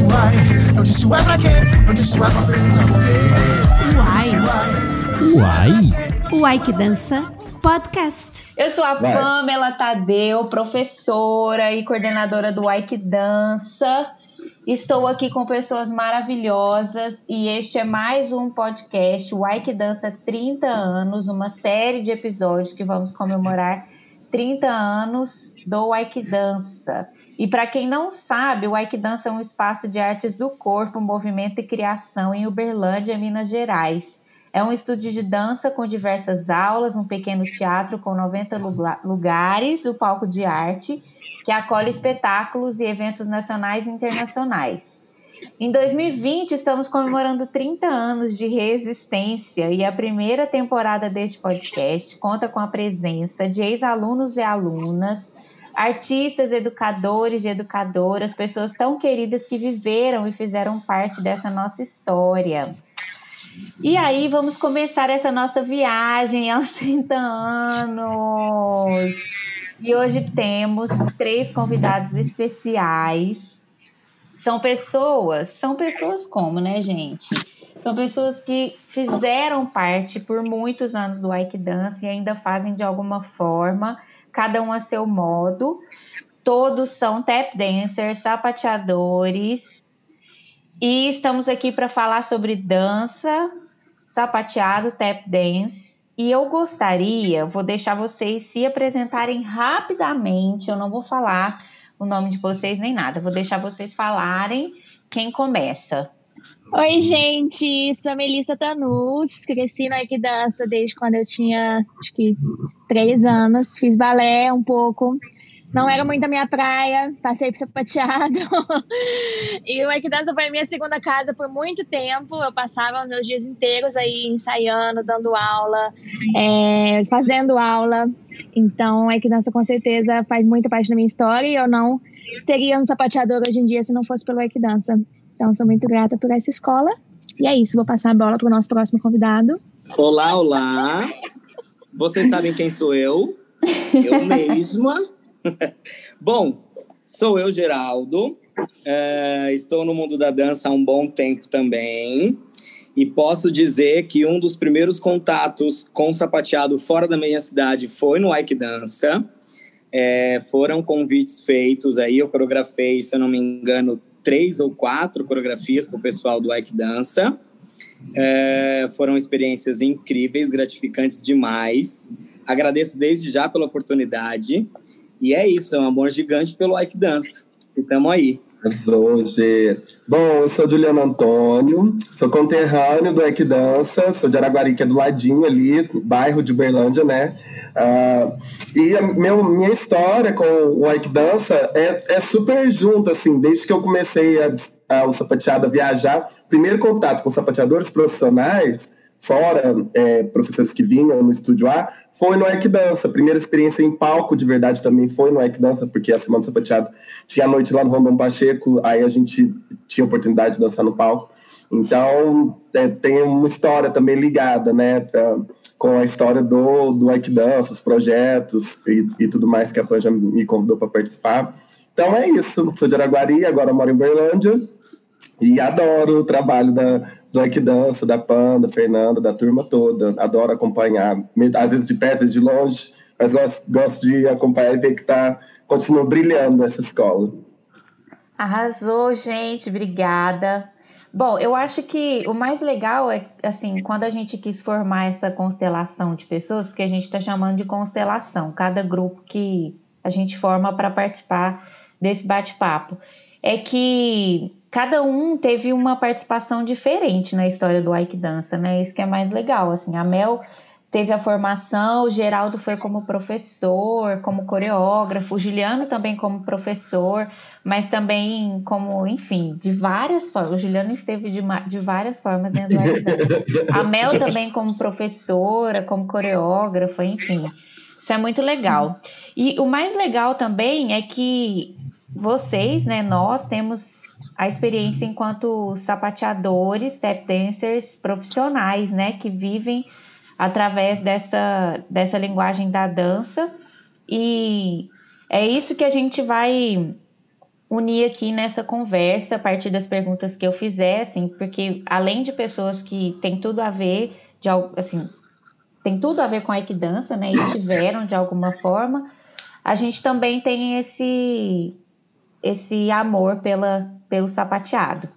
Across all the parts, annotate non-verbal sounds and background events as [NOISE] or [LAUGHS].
disse uai, eu disse uai pra quê? Eu disse uai pra perguntar por quê. Uai. Uai. Uai que dança podcast. Eu sou a Vai. Pamela Tadeu, professora e coordenadora do Uai que Dança. Estou aqui com pessoas maravilhosas e este é mais um podcast, o Uai que Dança 30 anos, uma série de episódios que vamos comemorar 30 anos do Uai que Dança. E para quem não sabe, o Uai que Dança é um espaço de artes do corpo, movimento e criação em Uberlândia, Minas Gerais. É um estúdio de dança com diversas aulas, um pequeno teatro com 90 lugar- lugares, o palco de arte, que acolhe espetáculos e eventos nacionais e internacionais. Em 2020, estamos comemorando 30 anos de resistência e a primeira temporada deste podcast conta com a presença de ex-alunos e alunas, artistas, educadores e educadoras, pessoas tão queridas que viveram e fizeram parte dessa nossa história. E aí, vamos começar essa nossa viagem aos [LAUGHS] 30 anos. E hoje temos três convidados especiais. São pessoas, são pessoas como, né, gente? São pessoas que fizeram parte por muitos anos do Ike Dance e ainda fazem de alguma forma, cada um a seu modo. Todos são tap dancers, sapateadores, e estamos aqui para falar sobre dança, sapateado, tap dance. E eu gostaria, vou deixar vocês se apresentarem rapidamente. Eu não vou falar o nome de vocês nem nada. Vou deixar vocês falarem quem começa. Oi, gente, sou a Melissa Tanus, cresci no Ike Dança desde quando eu tinha, acho que, três anos, fiz balé um pouco, não era muito a minha praia, passei por sapateado, [LAUGHS] e o Ike Dança foi a minha segunda casa por muito tempo, eu passava os meus dias inteiros aí ensaiando, dando aula, é, fazendo aula, então o Ike Dança com certeza faz muita parte da minha história e eu não teria um sapateador hoje em dia se não fosse pelo Ike Dança. Então, sou muito grata por essa escola. E é isso, vou passar a bola para o nosso próximo convidado. Olá, olá. Vocês sabem quem sou eu? Eu [LAUGHS] mesma. [LAUGHS] Bom, sou eu, Geraldo. É, estou no mundo da dança há um bom tempo também. E posso dizer que um dos primeiros contatos com sapateado fora da minha cidade foi no Ike Dança. É, foram convites feitos aí, eu coreografei, se eu não me engano, três ou quatro coreografias para o pessoal do Ike Dança. É, foram experiências incríveis, gratificantes demais. Agradeço desde já pela oportunidade. E é isso, é um amor gigante pelo Ike Dança. E tamo aí. Hoje. Bom, eu sou Juliano Antônio, sou conterrâneo do Ike Dança, sou de Araguari, que é do ladinho ali, bairro de Uberlândia, né? Ah, e a meu, minha história com o Ike Dança é, é super junto, assim, desde que eu comecei a, a, o sapateado a viajar. Primeiro contato com sapateadores profissionais, fora é, professores que vinham no estúdio A, foi no Ike Dança. Primeira experiência em palco de verdade também foi no Ike Dança, porque a Semana do Sapateado tinha a noite lá no Rondon Pacheco, aí a gente tinha a oportunidade de dançar no palco. Então, é, tem uma história também ligada, né, pra- com a história do, do Dança, os projetos e, e tudo mais que a Pan já me convidou para participar. Então é isso, sou de Araguari, agora moro em Berlândia. E adoro o trabalho da, do Ike Dança, da Pan, da Fernanda, da turma toda. Adoro acompanhar, às vezes de perto, vezes de longe, mas gosto, gosto de acompanhar e ver que tá, continua brilhando essa escola. Arrasou, gente, obrigada. Bom, eu acho que o mais legal é, assim, quando a gente quis formar essa constelação de pessoas, porque a gente está chamando de constelação, cada grupo que a gente forma para participar desse bate-papo, é que cada um teve uma participação diferente na história do Ike Dança, né? Isso que é mais legal, assim, a Mel teve a formação, o Geraldo foi como professor, como coreógrafo, o Juliano também como professor, mas também como, enfim, de várias formas. O Juliano esteve de, de várias formas dentro do Ike Dance. A Mel também como professora, como coreógrafa, enfim. Isso é muito legal. E o mais legal também é que vocês, né, nós temos a experiência enquanto sapateadores, tap dancers profissionais, né, que vivem através dessa, dessa linguagem da dança. E é isso que a gente vai unir aqui nessa conversa a partir das perguntas que eu fizer, assim, porque além de pessoas que têm tudo a ver, de assim, tem tudo a ver com a equidança, né? E tiveram de alguma forma, a gente também tem esse esse amor pela, pelo sapateado.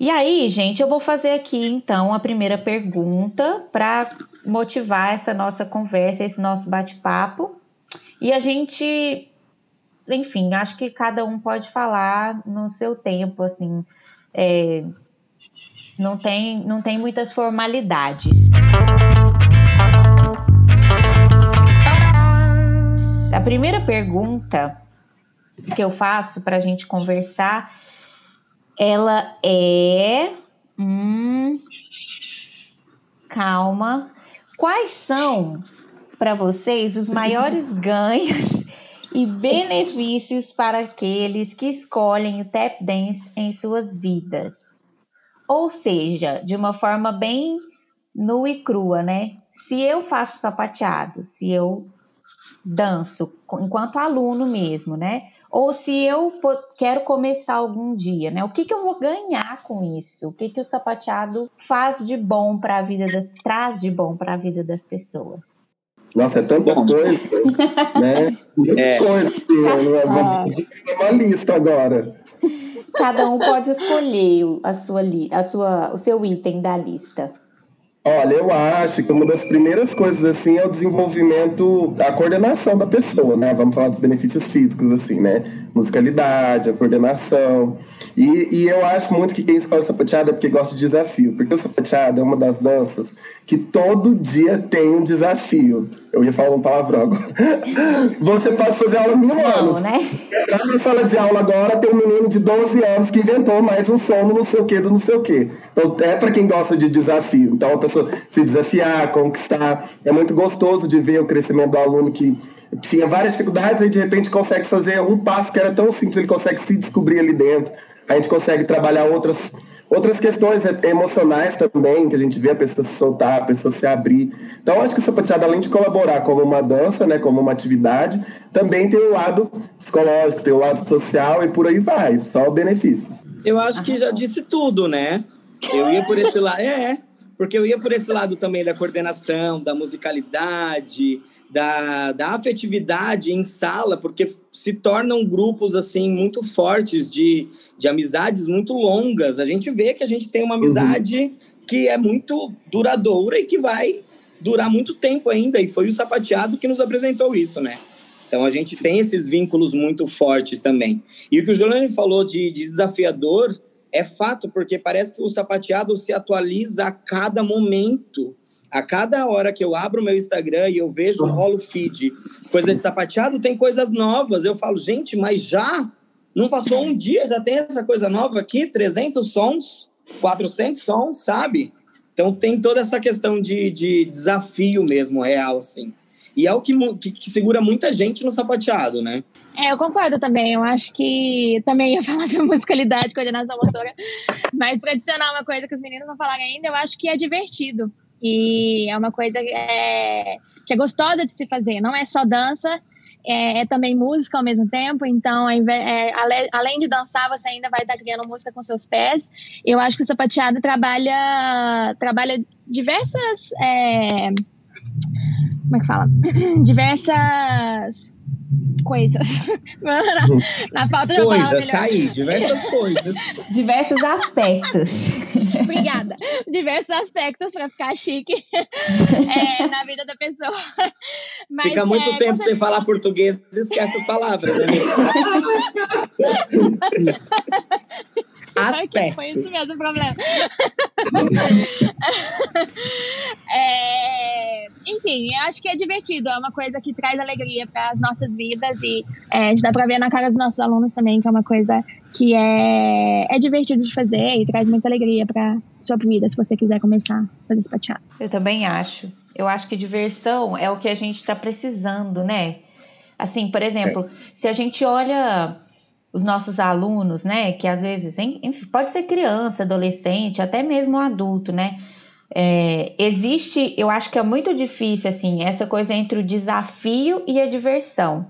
E aí, gente, eu vou fazer aqui então a primeira pergunta para motivar essa nossa conversa, esse nosso bate-papo. E a gente, enfim, acho que cada um pode falar no seu tempo, assim. É, não, tem, não tem muitas formalidades. A primeira pergunta que eu faço para a gente conversar, ela é. Hum, calma. Quais são para vocês os maiores [LAUGHS] ganhos e benefícios para aqueles que escolhem o tap dance em suas vidas? Ou seja, de uma forma bem nua e crua, né? Se eu faço sapateado, se eu danço enquanto aluno mesmo, né? Ou se eu quero começar algum dia, né? O que, que eu vou ganhar com isso? O que, que o sapateado faz de bom para a vida das traz de bom para a vida das pessoas? Nossa, é tanta bom. coisa, né? [LAUGHS] É. coisa. Né? Vamos uma lista agora. Cada um pode escolher a sua, a sua, o seu item da lista. Olha, eu acho que uma das primeiras coisas assim é o desenvolvimento, a coordenação da pessoa, né? Vamos falar dos benefícios físicos, assim, né? Musicalidade, a coordenação. E, e eu acho muito que quem escolhe sapateado é porque gosta de desafio. Porque o sapateado é uma das danças que todo dia tem um desafio. Eu ia falar um palavrão agora. Você pode fazer aula mil não, anos. Né? Entrar na sala de aula agora, tem um menino de 12 anos que inventou mais um som no não sei o que, do não sei o que. Então é para quem gosta de desafio. Então a pessoa se desafiar, conquistar. É muito gostoso de ver o crescimento do aluno que tinha várias dificuldades e de repente consegue fazer um passo que era tão simples, ele consegue se descobrir ali dentro. A gente consegue trabalhar outras Outras questões emocionais também, que a gente vê a pessoa se soltar, a pessoa se abrir. Então, acho que o sapateado, além de colaborar como uma dança, né, como uma atividade, também tem o lado psicológico, tem o lado social e por aí vai, só benefícios. Eu acho que já disse tudo, né? Eu ia por esse lado. É, porque eu ia por esse lado também da coordenação, da musicalidade, da, da afetividade em sala, porque se tornam grupos assim muito fortes de, de amizades muito longas. A gente vê que a gente tem uma amizade uhum. que é muito duradoura e que vai durar muito tempo ainda. E foi o sapateado que nos apresentou isso, né? Então a gente tem esses vínculos muito fortes também. E o que o Juliano falou de, de desafiador é fato, porque parece que o sapateado se atualiza a cada momento a cada hora que eu abro o meu Instagram e eu vejo, rolo feed, coisa de sapateado, tem coisas novas. Eu falo, gente, mas já? Não passou um dia, já tem essa coisa nova aqui? 300 sons, 400 sons, sabe? Então tem toda essa questão de, de desafio mesmo, real, assim. E é o que, que, que, segura muita gente no sapateado, né? É, eu concordo também. Eu acho que também ia [LAUGHS] falar sobre musicalidade, coordenação motora. Mas para adicionar uma coisa que os meninos não falaram ainda, eu acho que é divertido. E é uma coisa é, que é gostosa de se fazer. Não é só dança, é, é também música ao mesmo tempo. Então, é, além de dançar, você ainda vai estar criando música com seus pés. Eu acho que o sapateado trabalha, trabalha diversas. É, como é que fala? [CLEARS THROAT] Diversas coisas. [LAUGHS] na, na falta de Coisas, tá aí, diversas coisas. Diversos aspectos. Obrigada. Diversos aspectos para ficar chique [LAUGHS] é, na vida da pessoa. Mas, Fica muito é, tempo sem falar português, esquece as palavras, né? [LAUGHS] aspectos. Foi isso mesmo o problema. [LAUGHS] é, enfim, eu acho que é divertido, é uma coisa que traz alegria para as nossas vidas e é, dá para ver na cara dos nossos alunos também que é uma coisa que é, é divertido de fazer e traz muita alegria para sua vida se você quiser começar a fazer esse Eu também acho. Eu acho que diversão é o que a gente está precisando, né? Assim, por exemplo, é. se a gente olha os nossos alunos, né, que às vezes, enfim, pode ser criança, adolescente, até mesmo adulto, né, é, existe, eu acho que é muito difícil, assim, essa coisa entre o desafio e a diversão.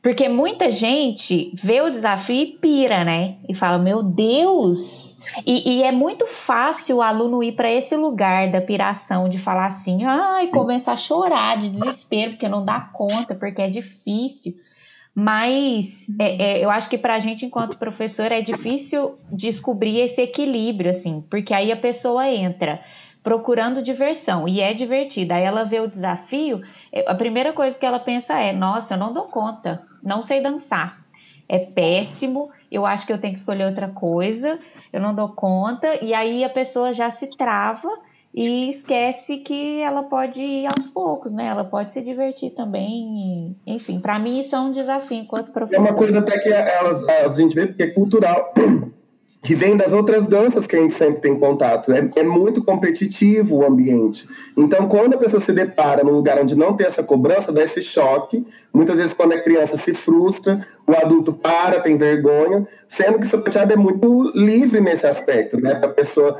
Porque muita gente vê o desafio e pira, né? E fala, meu Deus! E, e é muito fácil o aluno ir para esse lugar da piração, de falar assim, ai, começar a chorar de desespero, porque não dá conta, porque é difícil. Mas é, é, eu acho que para a gente, enquanto professor, é difícil descobrir esse equilíbrio, assim, porque aí a pessoa entra procurando diversão e é divertida. Aí ela vê o desafio, é, a primeira coisa que ela pensa é: nossa, eu não dou conta, não sei dançar, é péssimo, eu acho que eu tenho que escolher outra coisa, eu não dou conta, e aí a pessoa já se trava e esquece que ela pode ir aos poucos, né? Ela pode se divertir também. Enfim, para mim isso é um desafio enquanto professor. É uma coisa até que elas, a gente vê que é cultural. [CLEARS THROAT] que vem das outras danças que a gente sempre tem contato. É, é, muito competitivo o ambiente. Então, quando a pessoa se depara num lugar onde não tem essa cobrança, dá esse choque. Muitas vezes, quando é criança, se frustra, o adulto para, tem vergonha, sendo que o sapateado é muito livre nesse aspecto, né? Para a pessoa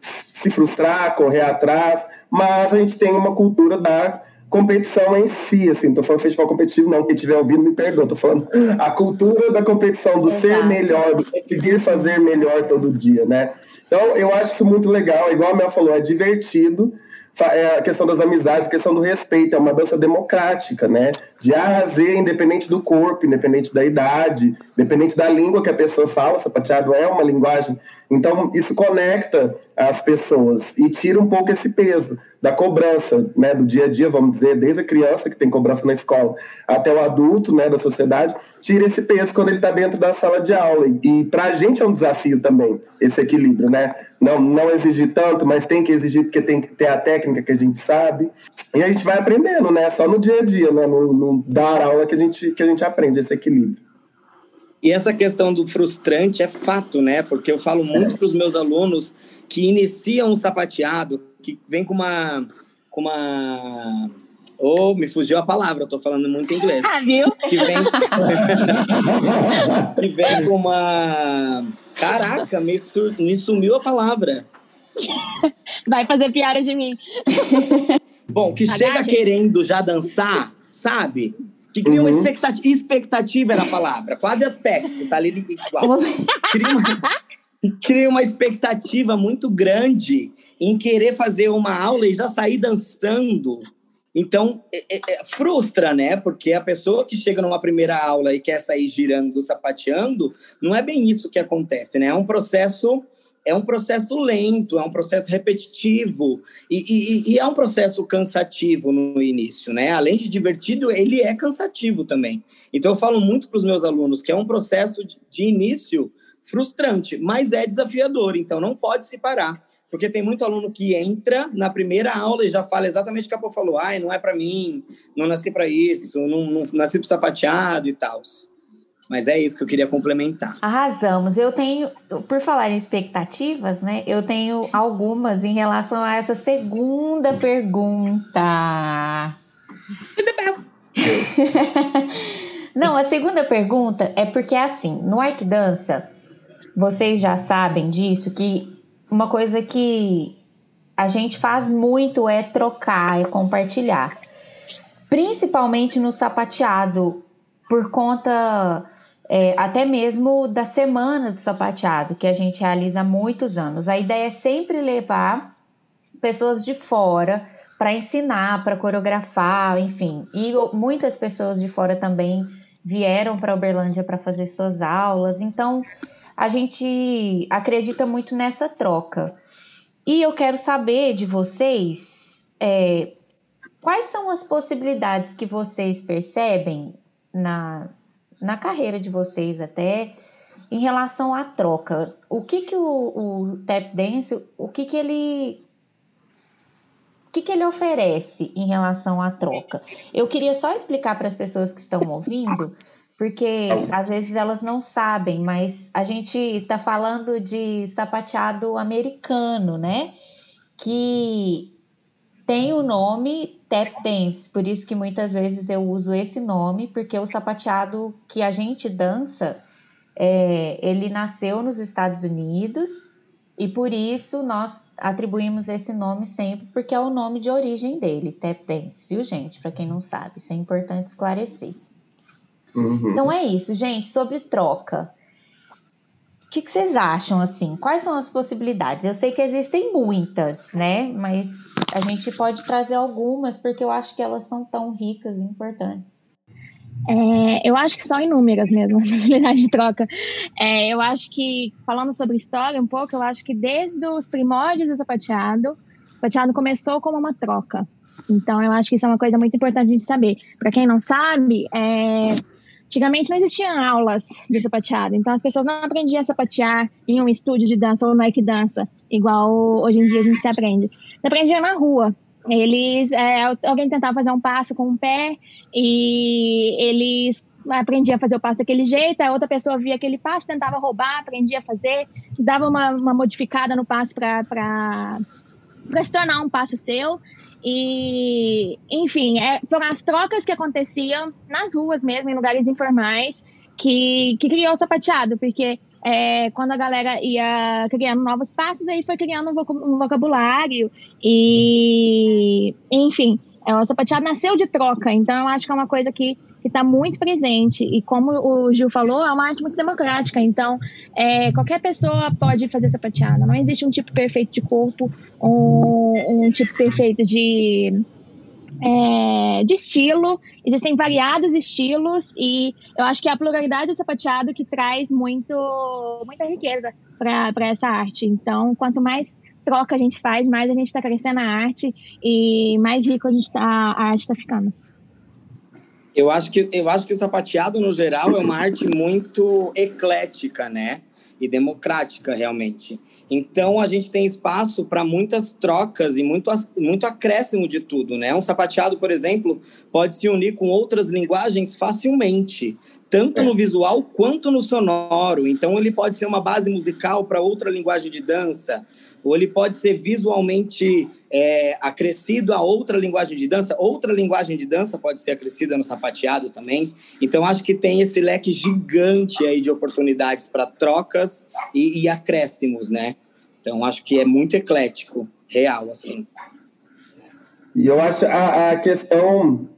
se frustrar, correr atrás, mas a gente tem uma cultura da competição em si, assim, tô falando festival competitivo, não, quem estiver ouvindo me perdoa, tô falando a cultura da competição, do Exato. ser melhor, do conseguir fazer melhor todo dia, né? Então, eu acho isso muito legal, igual a Mel falou, é divertido, a questão das amizades, a questão do respeito, é uma dança democrática, né? De A a Z, independente do corpo, independente da idade, independente da língua que a pessoa fala, o sapateado é uma linguagem. Então, isso conecta as pessoas e tira um pouco esse peso da cobrança, né, do dia a dia, vamos dizer, desde a criança que tem cobrança na escola até o adulto, né, da sociedade, tira esse peso quando ele está dentro da sala de aula. E, para a gente é um desafio também esse equilíbrio, né? Não, não exigir tanto, mas tem que exigir porque tem que ter a técnica que a gente sabe. E a gente vai aprendendo, né? Só no dia a dia, né? No, no dar aula que a gente que a gente aprende esse equilíbrio. E essa questão do frustrante é fato, né? Porque eu falo muito para os meus alunos que iniciam um sapateado, que vem com uma. Com uma Oh, me fugiu a palavra, eu tô falando muito inglês. Ah, viu? Que vem, [LAUGHS] [LAUGHS] que vem com uma. Caraca, me, sur... me sumiu a palavra. Vai fazer piada de mim. Bom, que chega querendo já dançar, sabe? Que cria uhum. uma expectativa. Expectativa era a palavra, quase aspecto, tá ali igual. Cria uma, cria uma expectativa muito grande em querer fazer uma aula e já sair dançando. Então, é, é, é, frustra, né? Porque a pessoa que chega numa primeira aula e quer sair girando, sapateando, não é bem isso que acontece, né? É um processo é um processo lento, é um processo repetitivo e, e, e, é um processo cansativo no início, né? Além de divertido, ele é cansativo também. Então, eu falo muito para os meus alunos que é um processo de, de início frustrante, mas é desafiador, então não pode se parar. Porque tem muito aluno que entra na primeira aula e já fala exatamente o que a Pô falou. Ai, não é para mim, não nasci para isso, não, não nasci para sapateado e tal. Mas é isso que eu queria complementar. Arrasamos. Eu tenho, por falar em expectativas, né? Eu tenho algumas em relação a essa segunda pergunta. [LAUGHS] Não, a segunda pergunta é porque assim, no Ike Dança, vocês já sabem disso, que uma coisa que a gente faz muito é trocar, é compartilhar. Principalmente no sapateado, por conta é, até mesmo da semana do sapateado, que a gente realiza há muitos anos. A ideia é sempre levar pessoas de fora para ensinar, para coreografar, enfim. E muitas pessoas de fora também vieram para Uberlândia para fazer suas aulas. Então, a gente acredita muito nessa troca. E eu quero saber de vocês é, quais são as possibilidades que vocês percebem na, na carreira de vocês até em relação à troca. O que que o, o tap dance, o que que ele o que, que ele oferece em relação à troca? Eu queria só explicar para as pessoas que estão ouvindo porque às vezes elas não sabem, mas a gente está falando de sapateado americano, né? Que tem o nome tap dance, por isso que muitas vezes eu uso esse nome, porque o sapateado que a gente dança, é, ele nasceu nos Estados Unidos e por isso nós atribuímos esse nome sempre, porque é o nome de origem dele, tap dance, viu gente? Para quem não sabe, isso é importante esclarecer. Uhum. Então é isso, gente, sobre troca. Que, que, vocês acham, assim? Quais são as possibilidades? Eu sei que existem muitas, né? Mas a gente pode trazer algumas, porque eu acho que elas são tão ricas e importantes. É, eu acho que são inúmeras mesmo [LAUGHS] as possibilidades de troca. É, eu acho que, falando sobre história um pouco, eu acho que desde os primórdios do sapateado, o sapateado começou como uma troca. Então, eu acho que isso é uma coisa muito importante a gente saber. Para quem não sabe, é, antigamente não existiam aulas de sapateado. Então, as pessoas não aprendiam a sapatear em um estúdio de dança ou Nike Dança, igual hoje em dia a gente se aprende. Você aprendia na rua. Eles, é, alguém tentava fazer um passo com o um pé e eles aprendiam a fazer o passo daquele jeito, a outra pessoa via aquele passo, tentava roubar, aprendia a fazer, dava uma, uma modificada no passo para se tornar um passo seu. E, enfim, é, foram as trocas que aconteciam nas ruas mesmo, em lugares informais, que, que criou o sapateado, porque é, quando a galera ia criando novos passos, aí foi criando um vocabulário e, enfim, é, o sapateado nasceu de troca, então eu acho que é uma coisa que está muito presente. E como o Gil falou, é uma arte muito democrática, então é, qualquer pessoa pode fazer sapateado. Não existe um tipo perfeito de corpo, um, um tipo perfeito de é, de estilo, existem variados estilos e eu acho que é a pluralidade do sapateado que traz muito, muita riqueza para essa arte. Então, quanto mais troca a gente faz, mais a gente está crescendo a arte e mais rico a, gente tá, a arte está ficando. Eu acho, que, eu acho que o sapateado, no geral, é uma arte muito eclética, né? E democrática, realmente. Então a gente tem espaço para muitas trocas e muito, muito acréscimo de tudo, né? Um sapateado, por exemplo, pode se unir com outras linguagens facilmente, tanto no visual quanto no sonoro. Então ele pode ser uma base musical para outra linguagem de dança, ou ele pode ser visualmente é, acrescido a outra linguagem de dança. Outra linguagem de dança pode ser acrescida no sapateado também. Então, acho que tem esse leque gigante aí de oportunidades para trocas e, e acréscimos, né? Então, acho que é muito eclético, real, assim. E eu acho a, a questão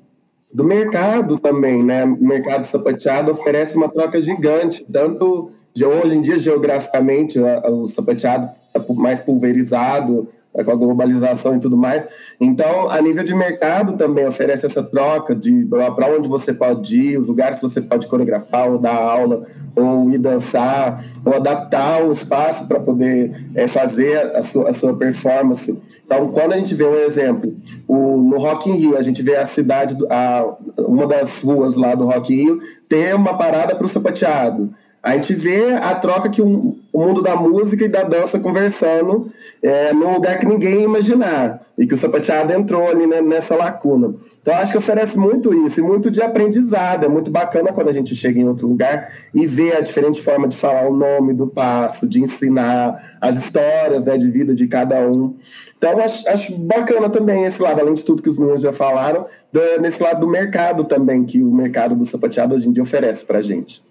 do mercado também, né? O mercado sapateado oferece uma troca gigante, tanto de hoje em dia, geograficamente, o sapateado mais pulverizado, com a globalização e tudo mais. Então, a nível de mercado também oferece essa troca de para onde você pode ir, os lugares que você pode coreografar, ou dar aula, ou ir dançar, ou adaptar o espaço para poder é, fazer a sua, a sua performance. Então, quando a gente vê um exemplo, o, no Rock in Rio, a gente vê a cidade, a, uma das ruas lá do Rock in Rio, ter uma parada para o sapateado. A gente vê a troca que o, o mundo da música e da dança conversando é, num lugar que ninguém ia imaginar. E que o sapateado entrou ali né, nessa lacuna. Então, acho que oferece muito isso, e muito de aprendizado. É muito bacana quando a gente chega em outro lugar e vê a diferente forma de falar o nome do passo, de ensinar as histórias né, de vida de cada um. Então, acho, acho bacana também esse lado, além de tudo que os meninos já falaram, do, nesse lado do mercado também, que o mercado do sapateado hoje em dia oferece pra gente.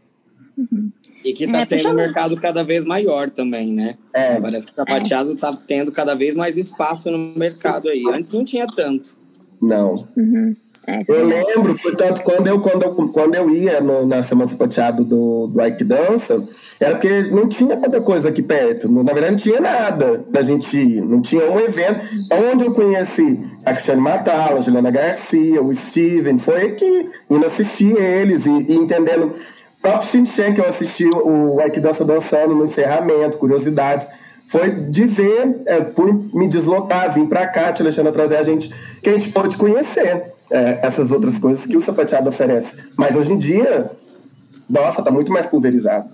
Uhum. E que está é, sendo um mercado cada vez maior também, né? É. Parece que o sapateado está é. tendo cada vez mais espaço no mercado aí. Antes não tinha tanto. Não. Uhum. É, eu lembro, portanto, quando eu, quando eu, quando eu ia no, na Semana Sapateado do, do Ike Dança, era porque não tinha tanta coisa aqui perto. Na verdade, não tinha nada da gente ir. Não tinha um evento. Onde eu conheci a Cristiane Matala, a Juliana Garcia, o Steven, foi aqui, indo assistir eles e, e entendendo próprio Shin que eu assisti o Ike Dança dançando no encerramento, curiosidades, foi de ver, é, por me deslocar, vir para cá, te Alexandre trazer a gente, que a gente pode conhecer é, essas outras coisas que o sapateado oferece. Mas hoje em dia, nossa, tá muito mais pulverizado.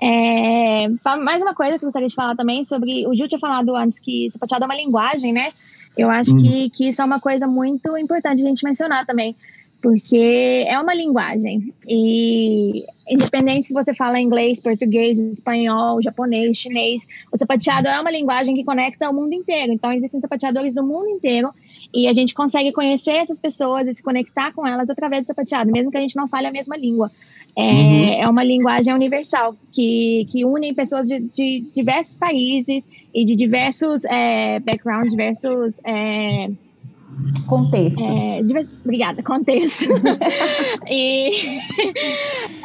É, mais uma coisa que eu gostaria de falar também sobre. O Gil tinha falado antes que sapateado é uma linguagem, né? Eu acho hum. que, que isso é uma coisa muito importante a gente mencionar também porque é uma linguagem e independente se você fala inglês, português, espanhol, japonês, chinês, o sapateado é uma linguagem que conecta o mundo inteiro. Então existem sapateadores do mundo inteiro e a gente consegue conhecer essas pessoas e se conectar com elas através do sapateado, mesmo que a gente não fale a mesma língua. É, uhum. é uma linguagem universal que, que une pessoas de, de diversos países e de diversos é, backgrounds, diversos é, Contexto. É, obrigada, contexto. [LAUGHS] e,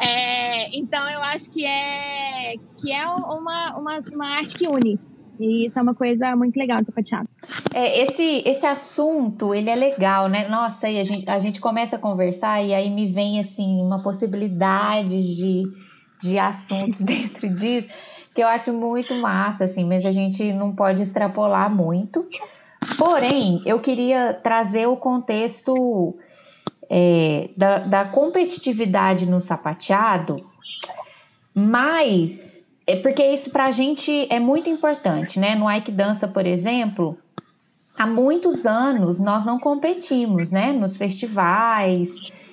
[LAUGHS] é, então eu acho que é que é uma, uma, uma arte que une. E isso é uma coisa muito legal de sapateado. É, esse, esse assunto, ele é legal, né? Nossa, aí a gente, a gente começa a conversar e aí me vem, assim, uma possibilidade de, de assuntos [LAUGHS] dentro disso que eu acho muito massa, assim, mas a gente não pode extrapolar muito. Porém, eu queria trazer o contexto é, da, da competitividade no sapateado, mas é porque isso para a gente é muito importante, né? No Ike Dança, por exemplo, há muitos anos nós não competimos, né? Nos festivais,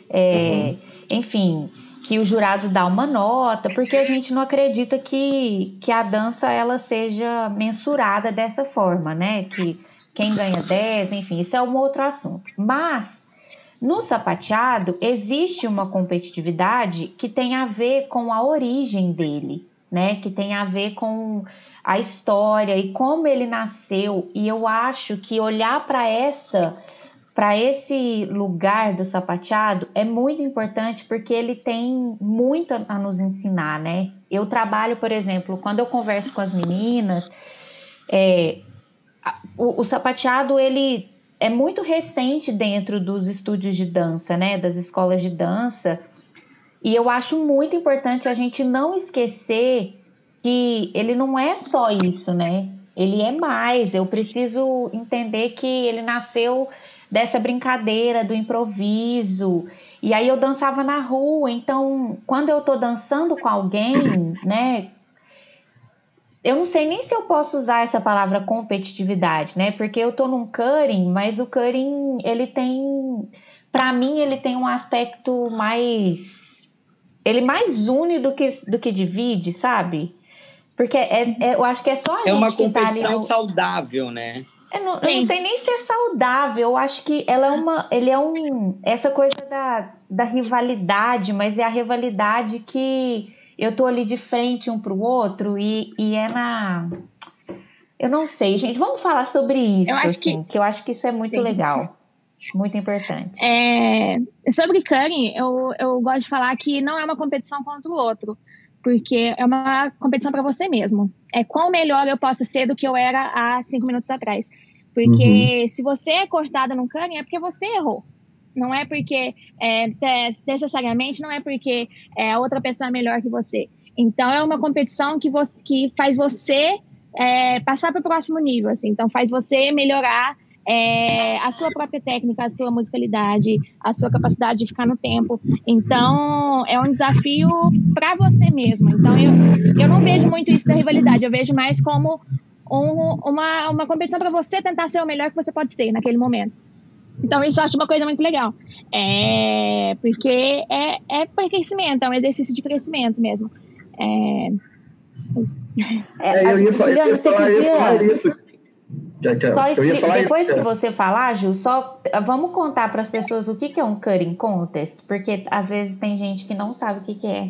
é, uhum. enfim, que o jurado dá uma nota, porque a gente não acredita que, que a dança ela seja mensurada dessa forma, né? Que quem ganha 10, enfim, isso é um outro assunto. Mas no sapateado existe uma competitividade que tem a ver com a origem dele né? Que tem a ver com a história e como ele nasceu. E eu acho que olhar para essa para esse lugar do sapateado é muito importante porque ele tem muito a nos ensinar, né? Eu trabalho, por exemplo, quando eu converso com as meninas, é, o, o sapateado ele é muito recente dentro dos estúdios de dança, né? Das escolas de dança. E eu acho muito importante a gente não esquecer que ele não é só isso, né? Ele é mais. Eu preciso entender que ele nasceu dessa brincadeira do improviso. E aí eu dançava na rua, então quando eu tô dançando com alguém, né? Eu não sei nem se eu posso usar essa palavra competitividade, né? Porque eu tô num cutting, mas o cutting ele tem, para mim ele tem um aspecto mais ele mais une do que, do que divide, sabe? Porque é, é eu acho que é só a é gente. É uma que competição tá no... saudável, né? Eu não, eu não, sei nem se é saudável. Eu acho que ela é uma. Ele é um. Essa coisa da, da rivalidade, mas é a rivalidade que eu tô ali de frente um pro outro e, e é na. Eu não sei, gente. Vamos falar sobre isso. Eu acho assim, que... que eu acho que isso é muito Sim. legal. Muito importante. É, sobre curling, eu, eu gosto de falar que não é uma competição contra o outro, porque é uma competição para você mesmo. É quão melhor eu posso ser do que eu era há cinco minutos atrás. Porque uhum. se você é cortada no curling, é porque você errou. Não é porque, é, necessariamente, não é porque é, a outra pessoa é melhor que você. Então, é uma competição que, você, que faz você é, passar para o próximo nível. Assim. Então, faz você melhorar é, a sua própria técnica, a sua musicalidade, a sua capacidade de ficar no tempo. Então, é um desafio para você mesmo. Então, eu, eu não vejo muito isso da rivalidade, eu vejo mais como um, uma, uma competição para você tentar ser o melhor que você pode ser naquele momento. Então, isso eu acho uma coisa muito legal. É, porque é, é para crescimento, é um exercício de crescimento mesmo. É, é, eu ia, eu ia falar, eu ia falar isso só eu ia falar depois que você falar, Ju, só vamos contar para as pessoas o que, que é um cutting contest, porque às vezes tem gente que não sabe o que, que é.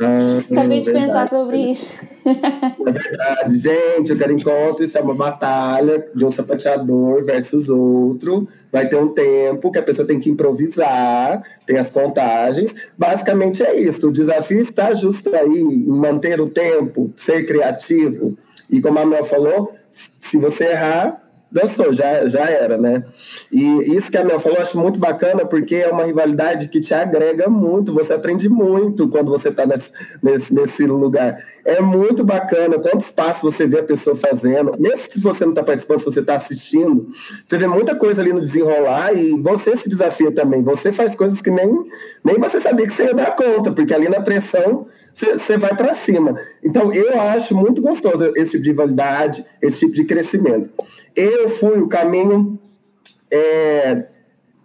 Ah, Acabei de pensar sobre isso. É verdade, gente, o cutting contest é uma batalha de um sapateador versus outro. Vai ter um tempo que a pessoa tem que improvisar, tem as contagens. Basicamente é isso. O desafio está justo aí em manter o tempo, ser criativo. E como a Mel falou, se você errar, dançou, já, já era, né? E isso que a Mel falou, eu acho muito bacana, porque é uma rivalidade que te agrega muito, você aprende muito quando você está nesse, nesse, nesse lugar. É muito bacana, quantos passos você vê a pessoa fazendo, mesmo se você não está participando, se você está assistindo, você vê muita coisa ali no desenrolar e você se desafia também, você faz coisas que nem, nem você sabia que você ia dar conta, porque ali na pressão você vai para cima. Então, eu acho muito gostoso esse tipo de rivalidade, esse tipo de crescimento. Eu fui o caminho é,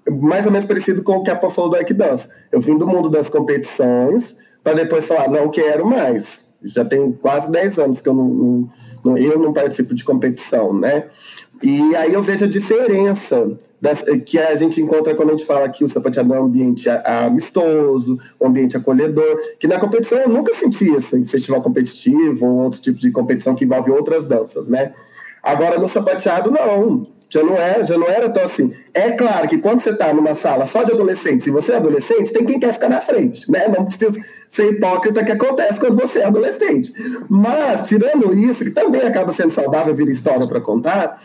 mais ou menos parecido com o que a Pô falou do Ike Dance. Eu vim do mundo das competições para depois falar, não quero mais. Já tem quase 10 anos que eu não, não, eu não participo de competição, né? E aí eu vejo a diferença das, que a gente encontra quando a gente fala que o sapateado é um ambiente amistoso, um ambiente acolhedor, que na competição eu nunca senti isso, em festival competitivo ou outro tipo de competição que envolve outras danças, né? Agora no sapateado, não. Já não, é, já não era tão assim. É claro que quando você está numa sala só de adolescentes e você é adolescente, tem quem quer ficar na frente, né? Não precisa ser hipócrita que acontece quando você é adolescente. Mas, tirando isso, que também acaba sendo saudável vir história para contar,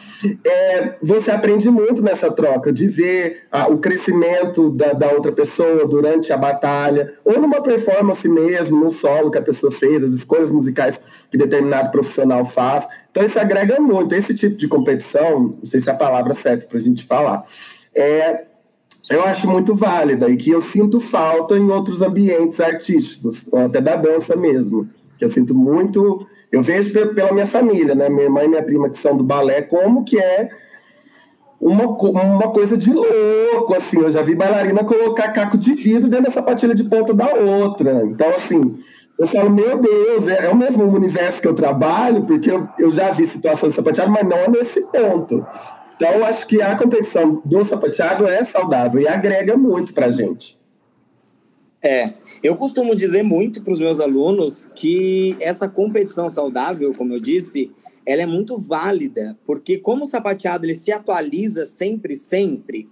é, você aprende muito nessa troca de ver o crescimento da, da outra pessoa durante a batalha, ou numa performance mesmo, no solo que a pessoa fez, as escolhas musicais que determinado profissional faz. Então, isso agrega muito. Esse tipo de competição, não sei se é a palavra certa para a gente falar, é, eu acho muito válida e que eu sinto falta em outros ambientes artísticos, ou até da dança mesmo. Que eu sinto muito. Eu vejo pela minha família, né? Minha irmã e minha prima que são do balé, como que é uma, uma coisa de louco, assim. Eu já vi bailarina colocar caco de vidro dentro da sapatilha de ponta da outra. Então, assim, eu falo, meu Deus, é, é o mesmo universo que eu trabalho, porque eu, eu já vi situações de sapateado, mas não nesse ponto. Então, eu acho que a competição do sapateado é saudável e agrega muito para a gente. É, eu costumo dizer muito para os meus alunos que essa competição saudável, como eu disse, ela é muito válida, porque como o sapateado ele se atualiza sempre, sempre,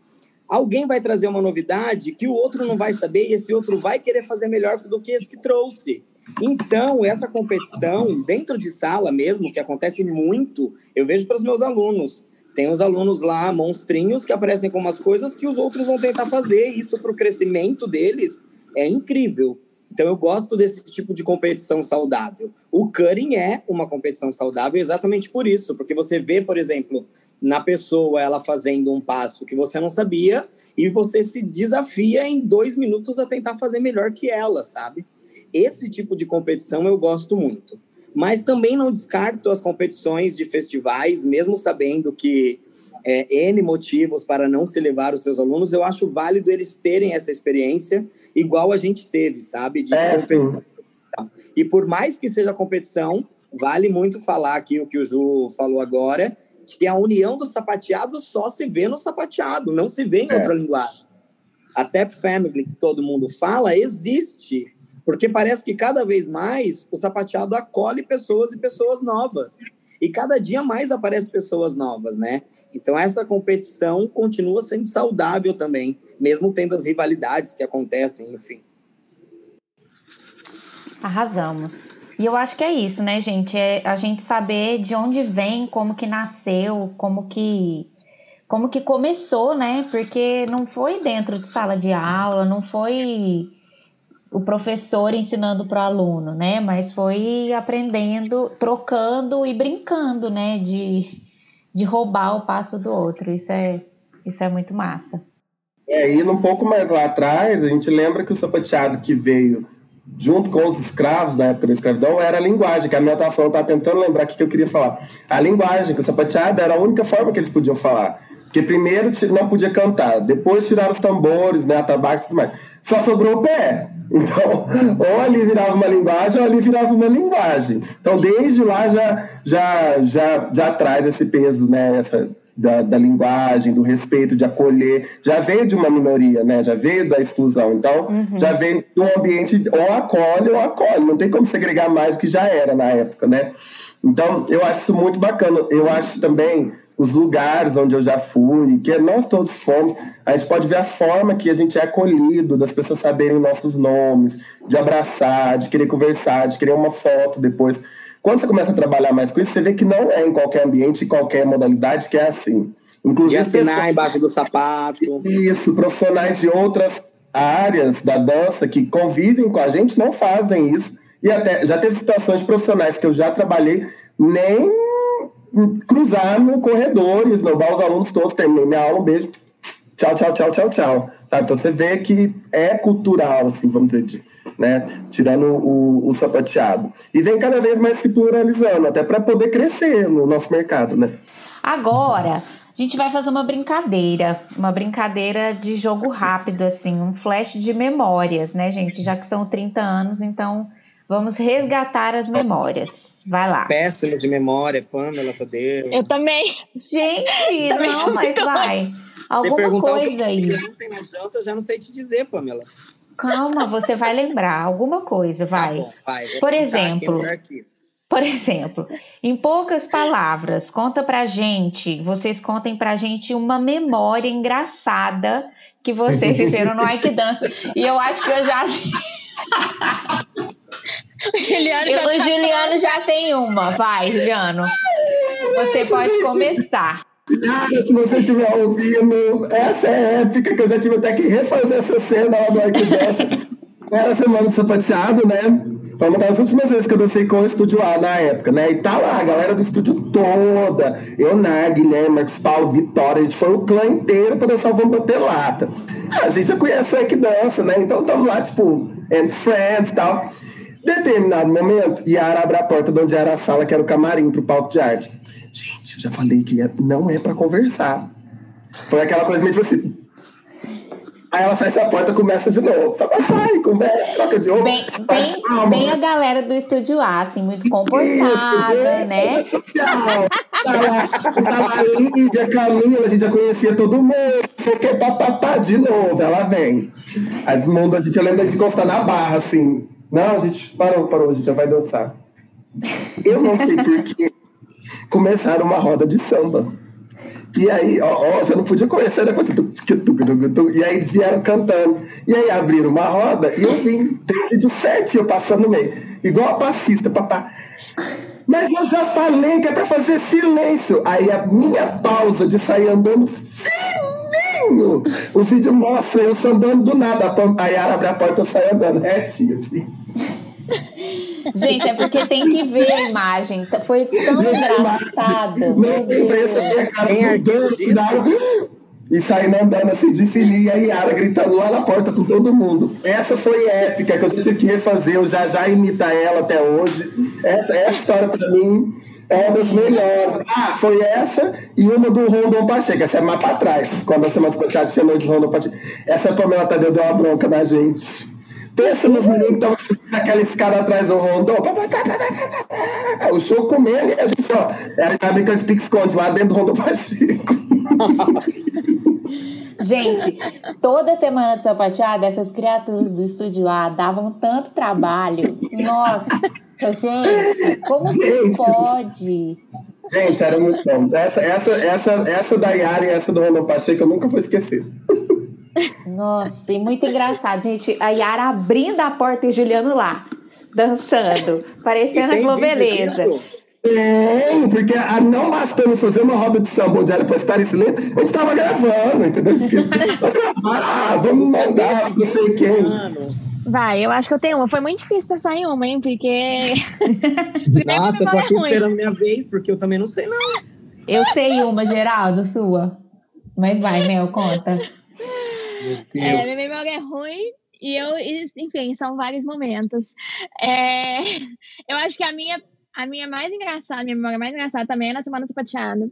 alguém vai trazer uma novidade que o outro não vai saber e esse outro vai querer fazer melhor do que esse que trouxe. Então, essa competição, dentro de sala mesmo, que acontece muito, eu vejo para os meus alunos. Tem os alunos lá, monstrinhos, que aparecem com umas coisas que os outros vão tentar fazer. Isso para o crescimento deles é incrível. Então, eu gosto desse tipo de competição saudável. O cutting é uma competição saudável exatamente por isso, porque você vê, por exemplo, na pessoa ela fazendo um passo que você não sabia e você se desafia em dois minutos a tentar fazer melhor que ela, sabe? Esse tipo de competição eu gosto muito. Mas também não descarto as competições de festivais, mesmo sabendo que é, N motivos para não se levar os seus alunos, eu acho válido eles terem essa experiência igual a gente teve, sabe? De é, sim. E por mais que seja competição, vale muito falar aqui o que o Ju falou agora, que a união do sapateado só se vê no sapateado, não se vê em é. outra linguagem. A Tap Family, que todo mundo fala, existe porque parece que cada vez mais o sapateado acolhe pessoas e pessoas novas. E cada dia mais aparecem pessoas novas, né? Então essa competição continua sendo saudável também, mesmo tendo as rivalidades que acontecem, enfim. Arrasamos. E eu acho que é isso, né, gente? É a gente saber de onde vem, como que nasceu, como que como que começou, né? Porque não foi dentro de sala de aula, não foi o professor ensinando para o aluno, né? Mas foi aprendendo, trocando e brincando, né? De, de roubar o passo do outro. Isso é, isso é muito massa. É, indo um pouco mais lá atrás, a gente lembra que o sapateado que veio junto com os escravos na época da escravidão era a linguagem, que a minha estava falando, tentando lembrar o que eu queria falar. A linguagem, que o sapateado era a única forma que eles podiam falar. Porque primeiro não podia cantar, depois tiraram os tambores, né, atabaques e tudo mais. Só sobrou o pé. [LAUGHS] Então, ou ali virava uma linguagem, ou ali virava uma linguagem. Então, desde lá já, já, já, já traz esse peso, né? Essa, da, da, linguagem, do respeito, de acolher, já veio de uma minoria, né? Já veio da exclusão. Então, uhum. já vem do ambiente ou acolhe ou acolhe. Não tem como segregar mais do que já era na época, né? Então, eu acho isso muito bacana. Eu acho também os lugares onde eu já fui, que nós todos fomos, a gente pode ver a forma que a gente é acolhido, das pessoas saberem nossos nomes, de abraçar, de querer conversar, de querer uma foto depois. Quando você começa a trabalhar mais com isso, você vê que não é em qualquer ambiente, em qualquer modalidade que é assim. Inclusive, de assinar pessoas... embaixo do sapato. Isso, profissionais de outras áreas da dança que convivem com a gente não fazem isso. E até já teve situações profissionais que eu já trabalhei, nem cruzar no corredor esnobar os alunos todos. Terminei minha aula, um beijo. Tchau, tchau, tchau, tchau, tchau. Sabe? Então você vê que é cultural, assim, vamos dizer, né? Tirando o, o sapateado. E vem cada vez mais se pluralizando, até para poder crescer no nosso mercado, né? Agora, a gente vai fazer uma brincadeira, uma brincadeira de jogo rápido, assim, um flash de memórias, né, gente? Já que são 30 anos, então vamos resgatar as memórias. Vai lá. Péssimo de memória, Pamela Tadeu. Eu também. Gente, também não, mas vai. Alguma coisa aí. Ontem na janta, eu já não sei te dizer, Pamela. Calma, você vai lembrar. Alguma coisa, vai. Tá bom, vai. Por exemplo, por exemplo, em poucas palavras, conta pra gente, vocês contem pra gente uma memória engraçada que vocês viveram no Ike Dance. E eu acho que eu já. O Juliano já, o tá Juliano já tem uma. Vai, Juliano. Você pode começar. Cara, se você estiver ouvindo, essa é épica, que eu já tive até que refazer essa cena lá do Dance. Era semana do sapateado, né? Foi uma das últimas vezes que eu dancei com o Estúdio A na época, né? E tá lá, a galera do estúdio toda. Eu, Nar, Guilherme, Marcos Paulo, Vitória, a gente foi o clã inteiro pra dançar o Vamos Bater Lata. Ah, a gente já conhece o que dança, né? Então tamo lá, tipo, and friends e tal. Determinado momento, Yara abre a porta de onde era a sala, que era o camarim pro palco de arte. Já falei que não é pra conversar. Foi aquela coisa meio tipo assim. Aí ela fecha a porta e começa de novo. Fala, vai, conversa, troca de roupa. Bem, bem, bem a galera do estúdio A, assim, muito comportada, né? Social. Tá lá, lá a Lídia, Camila, a gente já conhecia todo mundo. Você quer papapá de novo, ela vem. Aí mundo, a gente lembra de encostar na barra, assim. Não, a gente parou, parou, a gente já vai dançar. Eu não sei porquê. Começaram uma roda de samba. E aí, ó, ó, você não podia conhecer depois. E aí vieram cantando. E aí abriram uma roda e eu vim. Tem vídeo certinho passando no meio. Igual a passista, papá. Mas eu já falei que é pra fazer silêncio. Aí a minha pausa de sair andando fininho. O vídeo mostra eu andando do nada. A Yara abre a porta eu saio andando retinho, assim. [LAUGHS] Gente, é porque tem que ver a imagem. Foi tão engraçado. Não tem preço, minha cara mudando, e saindo andando assim de fininho, e a Yara gritando lá na porta com todo mundo. Essa foi épica, que eu tive que refazer, eu já já imita ela até hoje. Essa, essa história pra mim é uma das melhores. Ah, foi essa e uma do Rondon Pacheco. Essa é mais pra trás, quando a Semana tinha noite do Rondon Pacheco. Essa Pamela Tadeu deu uma bronca na gente. Pensa nos meninos que estavam subindo aquela escada atrás do rondon. O show comendo e a gente só. Ela tá brincando de pique-esconde lá dentro do rondon Pacheco. [LAUGHS] Gente, toda semana de sapateada, essas criaturas do estúdio lá davam tanto trabalho. Nossa, gente, como que pode? Gente, era muito bom. Essa, essa, essa, essa da Yara e essa do Rondon Pacheco eu nunca vou esquecer. Nossa, e muito engraçado, gente. A Yara abrindo a porta e o Juliano lá, dançando, parecendo a Globeleza. Tem, porque a, não bastando fazer uma roda de samba onde era pra estar em silêncio, a gente tava gravando, entendeu? ah, [LAUGHS] vamos mandar não sei quem. Vai, eu acho que eu tenho uma. Foi muito difícil pensar em uma, hein? Porque. [LAUGHS] Nossa, eu tô aqui esperando minha vez, porque eu também não sei, não. Eu sei uma, Geraldo, sua. Mas vai, Mel, conta. É, minha memória é ruim e eu, enfim, são vários momentos. É, [LAUGHS] eu acho que a minha, a minha mais engraçada, minha memória mais engraçada também é na Semana Sapateada.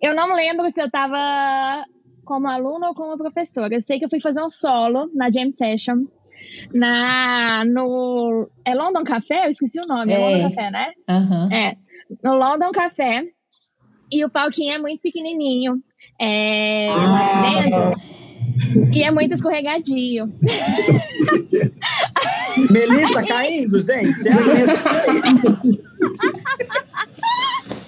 Eu não lembro se eu tava como aluno ou como professora. Eu sei que eu fui fazer um solo na Jam Session. Na, no. É London Café? Eu esqueci o nome. É, é London Café, né? Uhum. É. No London Café. E o palquinho é muito pequenininho. É, ah. dentro, e é muito escorregadio. [LAUGHS] Melissa caindo, gente. Ela,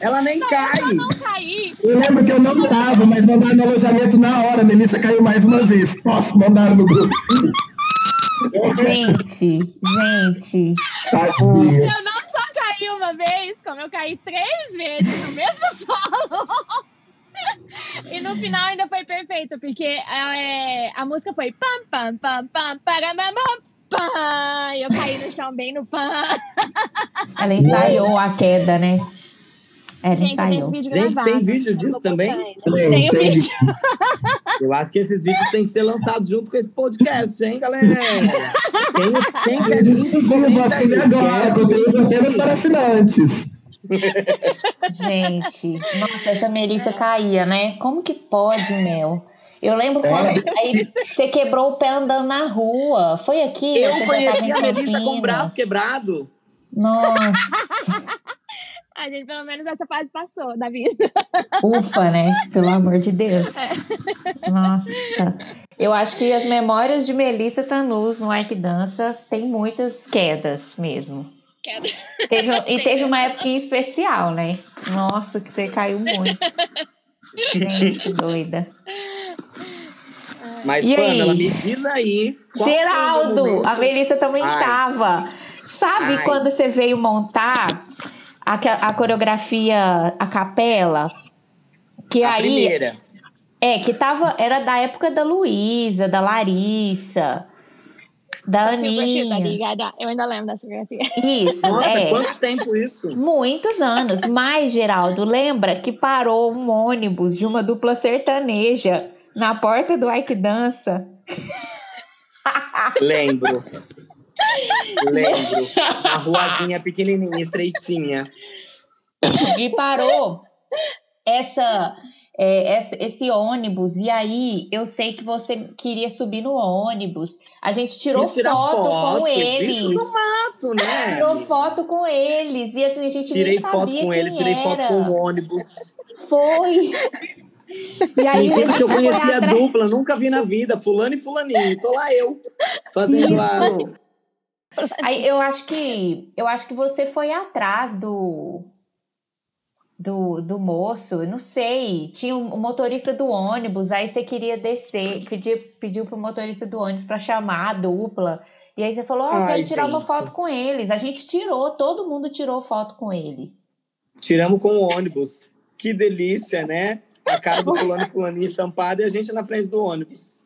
ela nem não, cai. Ela não caí. Eu lembro que eu não tava, mas mandaram no alojamento na hora. Melissa caiu mais uma vez. Posso mandar no grupo. Gente, gente. Tadinha. Eu não só caí uma vez, como eu caí três vezes no mesmo [LAUGHS] solo. [LAUGHS] E no final ainda foi perfeito, porque é, a música foi pam, pam, pam, pam, paramamam, pam. E eu caí no chão bem no pam. [LAUGHS] Ela ensaiou a queda, né? Ela Gente, tem ensaiou. vídeo Gente, gravado. tem vídeo disso também? Tem, Tem o tem. vídeo. [LAUGHS] Eu acho que esses vídeos têm que ser lançados junto com esse podcast, hein, galera? Quem, quem quer comenta aí. assim agora, conteúdo apenas para assinantes. [LAUGHS] Gente, nossa, essa Melissa caía, né? Como que pode, Mel? Eu lembro quando aí você quebrou o pé andando na rua. Foi aqui? Eu conheci a Melissa com o braço quebrado. Nossa, A gente, pelo menos, essa fase passou da vida. ufa, né? Pelo amor de Deus. Nossa. Eu acho que as memórias de Melissa Tanus no Arquidança tem muitas quedas mesmo. Queda. Teve, [LAUGHS] e teve uma época especial, né? Nossa, que você caiu muito. Gente, [LAUGHS] doida. Mas, E Pamela, aí? me diz aí. Geraldo, a Melissa também estava. Sabe Ai. quando você veio montar a, a coreografia, a capela? Que A aí. primeira. É, que tava. Era da época da Luísa, da Larissa, da Eu curti, tá Aninha. ligada? Eu ainda lembro dessa fotografia. Isso, Nossa, é. quanto tempo isso? Muitos anos. Mas, Geraldo, lembra que parou um ônibus de uma dupla sertaneja na porta do Ike Dança? [LAUGHS] Lembro. Lembro. [LAUGHS] Na ruazinha pequenininha, estreitinha. E parou essa, é, essa- esse ônibus. E aí, eu sei que você queria subir no ônibus. A gente tirou foto, foto, com e eles. bicho no mato, né? [LAUGHS] Tirou foto com eles. E assim, a gente Tirei nem sabia foto com quem eles, tirei foto era. com o ônibus. Foi. E aí, Fingindo que eu foi conhecia a dupla, nunca vi na vida. Fulano e fulaninho. Tô lá eu, fazendo a... Aí eu acho que eu acho que você foi atrás do do, do moço, não sei, tinha um, um motorista do ônibus, aí você queria descer, pediu, pediu pro motorista do ônibus para chamar a dupla. E aí você falou: "Ó, eu Ai, quero tirar uma gente. foto com eles". A gente tirou, todo mundo tirou foto com eles. Tiramos com o ônibus. Que delícia, né? A cara do fulano fulaninho estampada e a gente na frente do ônibus.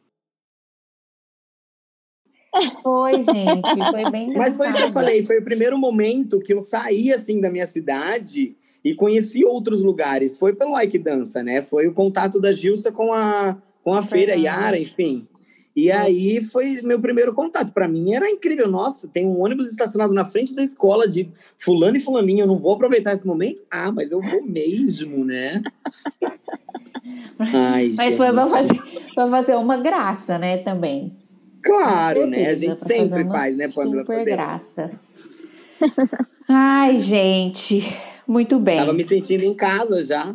Foi, gente, foi bem Mas foi o que eu falei, foi o primeiro momento que eu saí assim da minha cidade e conheci outros lugares. Foi pelo Like Dança, né? Foi o contato da Gilsa com a, com a feira. Yara, enfim. E aí foi meu primeiro contato. Para mim era incrível. Nossa, tem um ônibus estacionado na frente da escola de fulano e fulaninho. Eu não vou aproveitar esse momento? Ah, mas eu vou mesmo, né? [LAUGHS] Ai, Mas foi pra gente. fazer, pra fazer uma graça, né, também. Claro, né? A gente sempre faz, né, Pamela? Super graça. [LAUGHS] Ai, gente, muito bem. Tava me sentindo em casa já.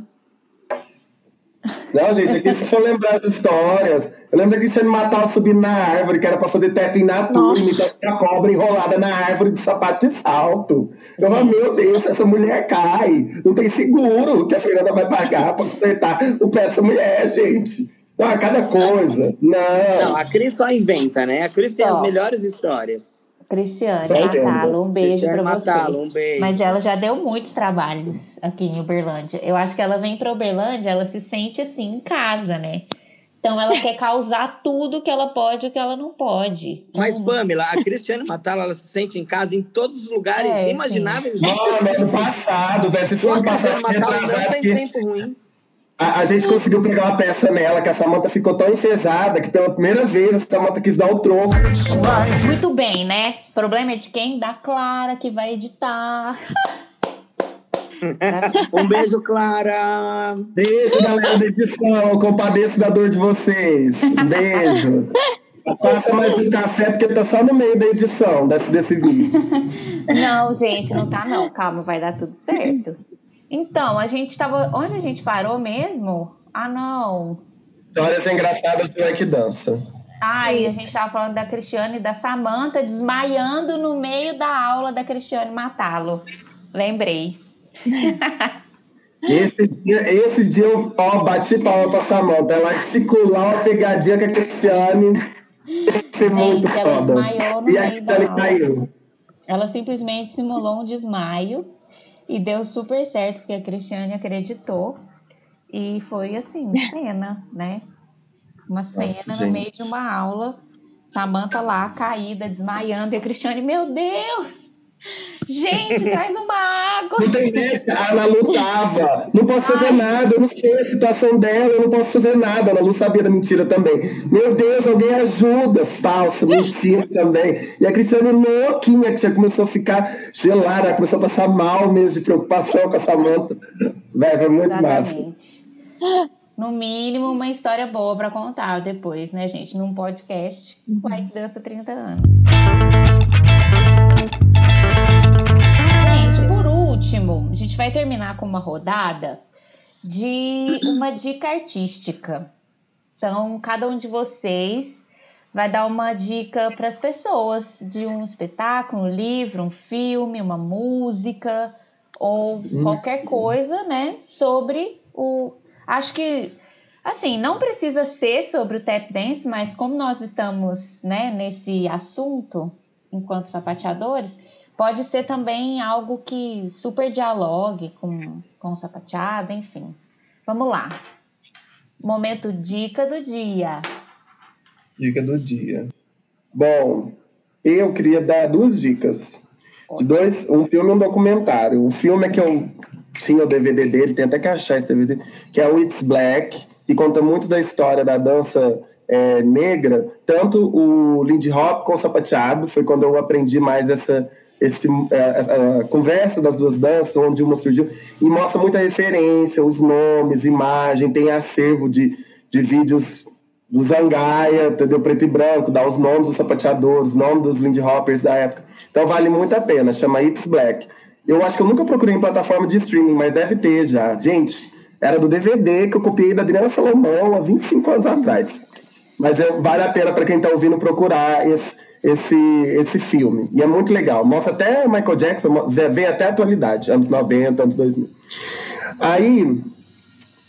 Não, gente, aqui se for lembrar as histórias, eu lembro da Cristiane Matal subindo na árvore, que era pra fazer teto in natura, imitando a cobra enrolada na árvore de sapato de salto. Eu falei, meu Deus, essa mulher cai. Não tem seguro que a Fernanda vai pagar pra consertar o pé dessa mulher, gente. Ah, cada coisa. Não. Não, a Cris só inventa, né? A Cris tem Só. as melhores histórias. Cristiane. Matalo, um beijo Cristiane pra você. Matalo, um beijo. Mas ela já deu muitos trabalhos aqui em Uberlândia. Eu acho que ela vem pra Uberlândia, ela se sente assim em casa, né? Então ela quer causar [LAUGHS] tudo que ela pode e o que ela não pode. Mas, Hum. Pamela, a Cristiane Matala, ela se sente em casa em todos os lugares É, imagináveis. Nossa, ano passado, velho. Vocês foram passar Matala não tem tempo ruim. A, a gente conseguiu pegar uma peça nela, que a Samanta ficou tão encesada que pela primeira vez a Samanta quis dar o troco. Muito bem, né? O problema é de quem? Da Clara, que vai editar. [LAUGHS] Um beijo, Clara. Beijo, galera da edição. Eu compadeço da dor de vocês. Um Beijo. Passa mais um café, porque tá só no meio da edição desse, desse vídeo. [LAUGHS] Não, gente, não tá não. Calma, vai dar tudo certo. Então, a gente tava. Onde a gente parou mesmo? Ah, não. Histórias engraçadas do Ike Dança. Ai, Isso. a gente tava falando da Cristiane e da Samanta desmaiando no meio da aula da Cristiane Matalo. Lembrei. [LAUGHS] Esse dia, esse dia eu ó, bati palma pra Samanta. Ela articular uma pegadinha com a Cristiane. Isso é muito foda. desmaiou no E a Cristiane aula. caiu. Ela simplesmente simulou um desmaio e deu super certo, porque a Cristiane acreditou. E foi assim, cena, né? Uma cena Nossa, no meio de uma aula. Samanta lá, caída, desmaiando. E a Cristiane, meu Deus! Gente, [LAUGHS] traz uma água! Não tem jeito, a Ana Lu tava. Não posso fazer nada, eu não sei a situação dela, eu não posso fazer nada. A Ana Lu sabia da mentira também. Meu Deus, alguém ajuda. Falso, [LAUGHS] mentira também. E a Cristiane louquinha, que já começou a ficar gelada, ela começou a passar mal mesmo de preocupação com a Samanta. Vai, foi muito massa. Exatamente. No mínimo, uma história boa pra contar depois, né, gente? Num podcast. Vai que dança 30 anos. Último, a gente vai terminar com uma rodada de uma dica artística. Então, cada um de vocês vai dar uma dica para as pessoas de um espetáculo, um livro, um filme, uma música ou Uhum. qualquer coisa, né, sobre o acho que assim, não precisa ser sobre o tap dance, mas como nós estamos, né, nesse assunto enquanto sapateadores, pode ser também algo que super dialogue com com o sapateado, enfim. Vamos lá. Momento dica do dia. Dica do dia. Bom, eu queria dar duas dicas. De dois, um filme e um documentário. O filme é que eu tinha o DVD dele, tem até que achar esse DVD, que é o It's Black, que conta muito da história da dança é, negra. Tanto o Lindy Hop com o sapateado, foi quando eu aprendi mais essa, esse, é, essa conversa das duas danças, onde uma surgiu, e mostra muita referência, os nomes, imagem, tem acervo de, de vídeos do Zangaia, entendeu? Preto e branco, dá os nomes dos sapateadores, os nomes dos Lindy Hoppers da época. Então vale muito a pena, chama It's Black. Eu acho que eu nunca procurei em plataforma de streaming, mas deve ter já. Gente, era do DVD que eu copiei da Adriana Salomão há 25 anos atrás. Mas é, vale a pena para quem tá ouvindo procurar esse, esse, esse filme. E é muito legal. Mostra até Michael Jackson, vê até a atualidade, anos 90, anos 2000. Aí,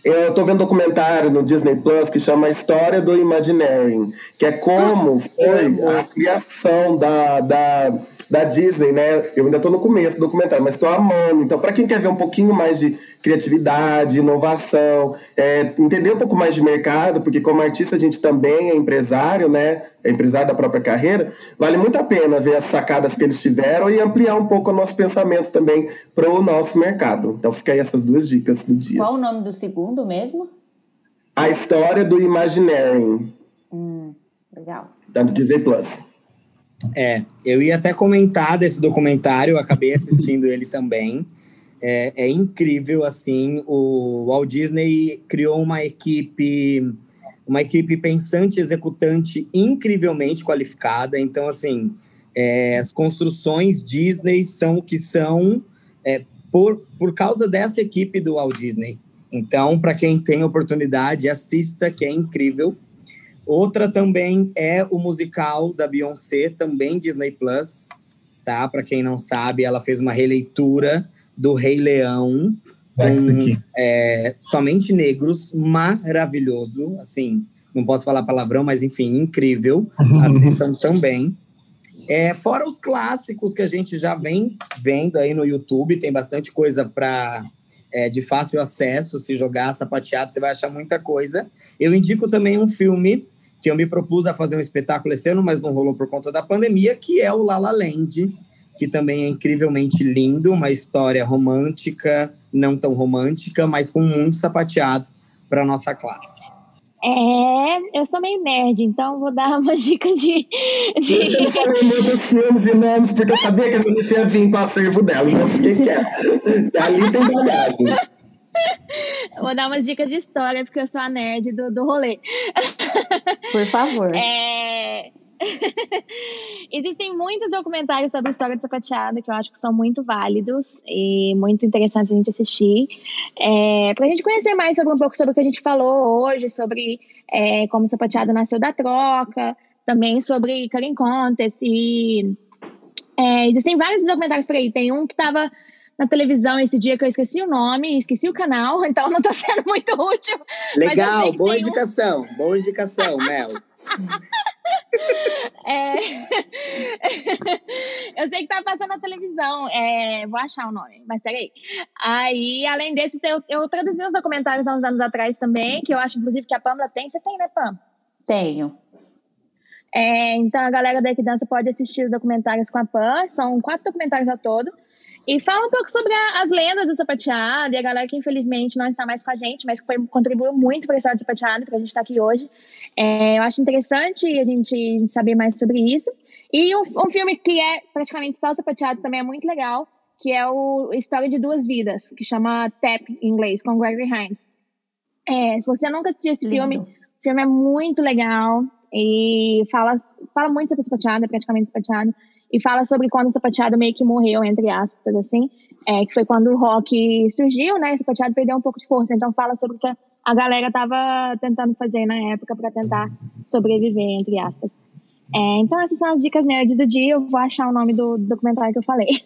eu tô vendo um documentário no Disney Plus que chama História do Imagineering, que é como foi a criação da, da, da Disney, né? Eu ainda tô no começo do documentário, mas tô amando. Então, para quem quer ver um pouquinho mais de criatividade, inovação, é, entender um pouco mais de mercado, porque como artista a gente também é empresário, né? É empresário da própria carreira, vale muito a pena ver as sacadas que eles tiveram e ampliar um pouco os nossos pensamentos também para o nosso mercado. Então, fica aí essas duas dicas do dia. Qual o nome do segundo mesmo? A história do Imagineering, Legal. da Disney Plus. É, eu ia até comentar desse documentário, acabei assistindo ele também. É, é incrível, assim, o Walt Disney criou uma equipe, uma equipe pensante, executante incrivelmente qualificada. Então, assim, é, as construções Disney são o que são é, por, por causa dessa equipe do Walt Disney. Então, para quem tem oportunidade, assista, que é incrível. Outra também é o musical da Beyoncé, também Disney Plus, tá? Para quem não sabe, ela fez uma releitura do Rei Leão com é, somente negros, maravilhoso, assim, não posso falar palavrão, mas enfim, incrível. [LAUGHS] Assistam também. É, fora os clássicos que a gente já vem vendo aí no YouTube, tem bastante coisa para é, de fácil acesso. Se jogar sapateado, você vai achar muita coisa. Eu indico também um filme que eu me propus a fazer um espetáculo esse ano, mas não rolou por conta da pandemia, que é o La La Land, que também é incrivelmente lindo, uma história romântica, não tão romântica, mas com muito sapateado para nossa classe. É, eu sou meio nerd, então vou dar uma [LAUGHS] dica de. de- Eu falei muitos filmes e nomes, porque eu sabia que a Melissa ia vir com o acervo dela, então eu fiquei quieto. Ali tem bagagem. [LAUGHS] vou dar umas dicas de história, porque eu sou a nerd do, do rolê. [LAUGHS] Por favor. É... [LAUGHS] Existem muitos documentários sobre a história do sapateado que eu acho que são muito válidos e muito interessantes a gente assistir. É, para a gente conhecer mais sobre um pouco sobre o que a gente falou hoje, sobre é, como o sapateado nasceu da troca, também sobre Karen Contest e é, existem vários documentários por aí. Tem um que estava na televisão esse dia que eu esqueci o nome, esqueci o canal, [LAUGHS] então não estou sendo muito útil. Legal, boa um- indicação, boa indicação, Mel. [LAUGHS] É... [LAUGHS] eu sei que tá passando na televisão. É... Vou achar o nome, mas peraí. Aí, além desses, eu, eu traduzi uns documentários há uns anos atrás também, que eu acho, inclusive, que a Pamela tem. Você tem, né, Pam? Tenho. É, então, a galera da Equidança pode assistir os documentários com a Pam. São quatro documentários ao todo. E fala um pouco sobre a- as lendas do sapateado e a galera que infelizmente não está mais com a gente, mas que foi, contribuiu muito para a história do sapateado, para a gente estar aqui hoje. É, eu acho interessante a gente saber mais sobre isso. E um, um filme que é praticamente só sapateado também é muito legal, que é o História de Duas Vidas, que chama Tap em inglês, com Gregory Hines. É, se você nunca assistiu esse Lindo. filme, o filme é muito legal e fala, fala muito sobre sapateado, é praticamente sapateado, e fala sobre quando o sapateado meio que morreu, entre aspas, assim, é, que foi quando o rock surgiu, né, o sapateado perdeu um pouco de força, então fala sobre o que a galera tava tentando fazer na época para tentar sobreviver, entre aspas. É, então, essas são as dicas nerds do dia. Eu vou achar o nome do documentário que eu falei. [LAUGHS]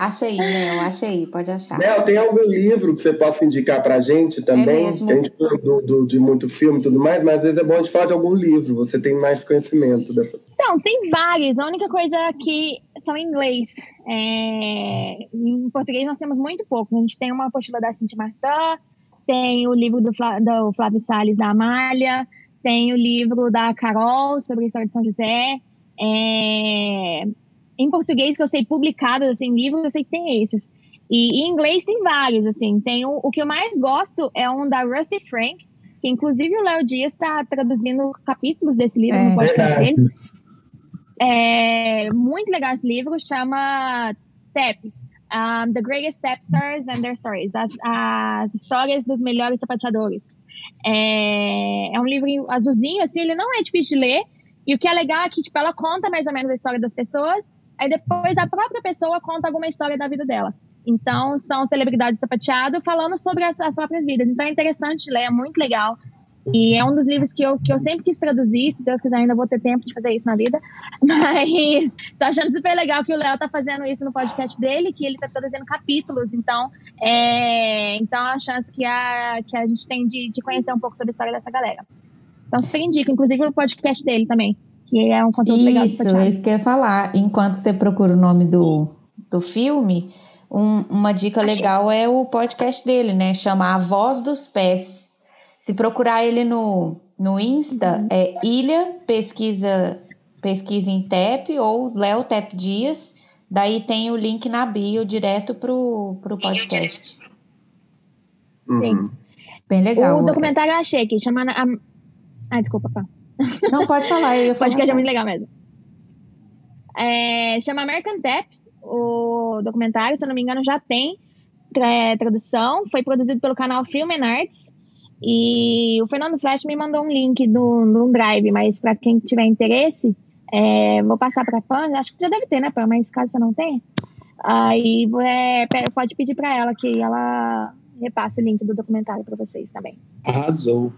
Achei, Mel, achei, pode achar. Mel, tem algum livro que você possa indicar pra gente também? É mesmo. que a gente falou do, do- de muito filme e tudo mais, mas às vezes é bom a gente falar de algum livro. Você tem mais conhecimento dessa. Então, tem vários. A única coisa é que são em inglês. É, em português nós temos muito pouco. A gente tem uma apostila da Cintia Martin, tem o livro do, Flá- do Flávio Salles da Amália, tem o livro da Carol sobre a história de São José. É, em português, que eu sei publicados, assim, livros, eu sei que tem esses. E em inglês tem vários, assim. Tem o, o que eu mais gosto é um da Rusty Frank, que inclusive o Léo Dias está traduzindo capítulos desse livro É. no podcast dele. É muito legal esse livro, chama TEP, um, The Greatest Step Stars and Their Stories, as, as histórias dos melhores sapateadores. É, é um livro azulzinho, assim, ele não é difícil de ler, e o que é legal é que tipo, ela conta mais ou menos a história das pessoas, aí depois a própria pessoa conta alguma história da vida dela. Então, são celebridades de sapateado falando sobre as, as próprias vidas. Então, é interessante ler, é muito legal. E é um dos livros que eu, que eu sempre quis traduzir. Se Deus quiser, ainda vou ter tempo de fazer isso na vida. [LAUGHS] Mas tô achando super legal que o Léo tá fazendo isso no podcast dele, que ele tá traduzindo capítulos. Então, é, então a chance que a, que a gente tem de, de conhecer um pouco sobre a história dessa galera. Então, super indico, inclusive o podcast dele também, que é um conteúdo legal. Isso, é isso que eu ia falar. Enquanto você procura o nome do, do filme, um- uma dica legal é o podcast dele, né? Chama A Voz dos Pés. Se procurar ele no, no Insta, é Ilha Pesquisa, Pesquisa em TEP ou Léo Tep Dias. Daí tem o link na bio direto pro, pro podcast. Uhum. Bem legal. O documentário eu achei aqui, chama. a- Ah, desculpa, Fá. Não, pode falar. Eu ia [LAUGHS] O falar. podcast é muito legal mesmo. É, chama American Tap, o documentário, se eu não me engano, já tem tra- tradução. Foi produzido pelo canal Film and Arts. E o Fernando Flash me mandou um link do, do Drive, mas para quem tiver interesse, é, vou passar para a Pan. Acho que já deve ter, né, Pan? Mas caso você não tenha, aí é, pode pedir para ela que ela repasse o link do documentário para vocês também. Arrasou.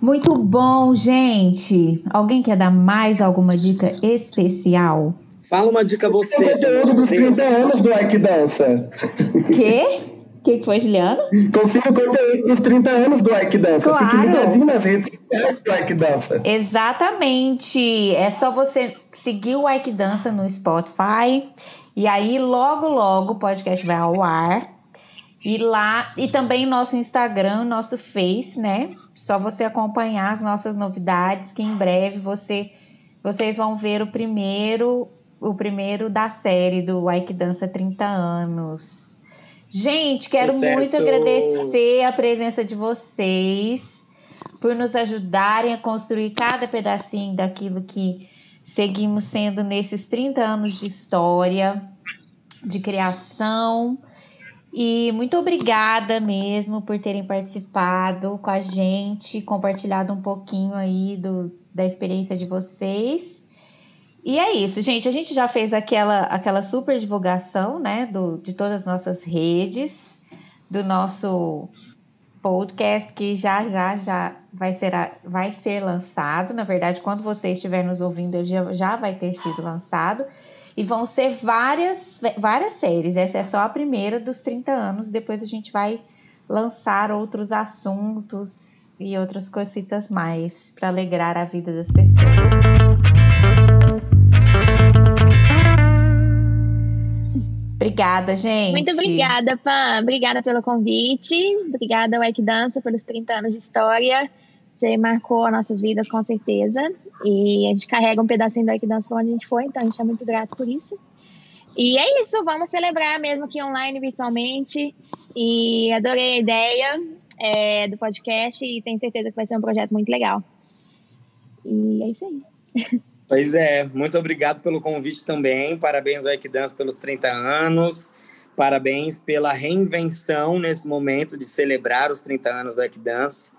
Muito bom, gente. Alguém quer dar mais alguma dica especial? Fala uma dica O você. conteúdo dos 30 anos do Ike Dança. Quê? O que que foi, Juliano? Confira o conteúdo dos 30 anos do Ike Dança. Fique Claro. ligadinho nas redes sociais do Ike Dança. Exatamente. É só você seguir o Ike Dança no Spotify. E aí, logo, logo, o podcast vai ao ar. E lá, e também nosso Instagram, nosso Face, né? Só você acompanhar as nossas novidades, que em breve você, vocês vão ver o primeiro, o primeiro da série do Ike Dança 30 anos. Gente, quero Sucesso! muito agradecer a presença de vocês por nos ajudarem a construir cada pedacinho daquilo que seguimos sendo nesses 30 anos de história, de criação. E muito obrigada mesmo por terem participado com a gente, compartilhado um pouquinho aí do, da experiência de vocês. E é isso, gente. A gente já fez aquela, aquela super divulgação, né, do, de todas as nossas redes, do nosso podcast que já já já vai ser, vai ser lançado. Na verdade, quando você estiver nos ouvindo, ele já, já vai ter sido lançado. E vão ser várias, várias séries. Essa é só a primeira dos 30 anos. Depois a gente vai lançar outros assuntos e outras cositas mais para alegrar a vida das pessoas. Obrigada, gente. Muito obrigada, Pan. Obrigada pelo convite. Obrigada Ike Dança pelos 30 anos de história. Você marcou nossas vidas com certeza. E a gente carrega um pedacinho do Ike Dança para onde a gente foi, então a gente é muito grato por isso. E é isso, vamos celebrar mesmo que online, virtualmente. E adorei a ideia é, do podcast e tenho certeza que vai ser um projeto muito legal. E é isso aí. [LAUGHS] Pois é, muito obrigado pelo convite também. Parabéns ao Equidance pelos 30 anos. Parabéns pela reinvenção nesse momento de celebrar os 30 anos do Equidance.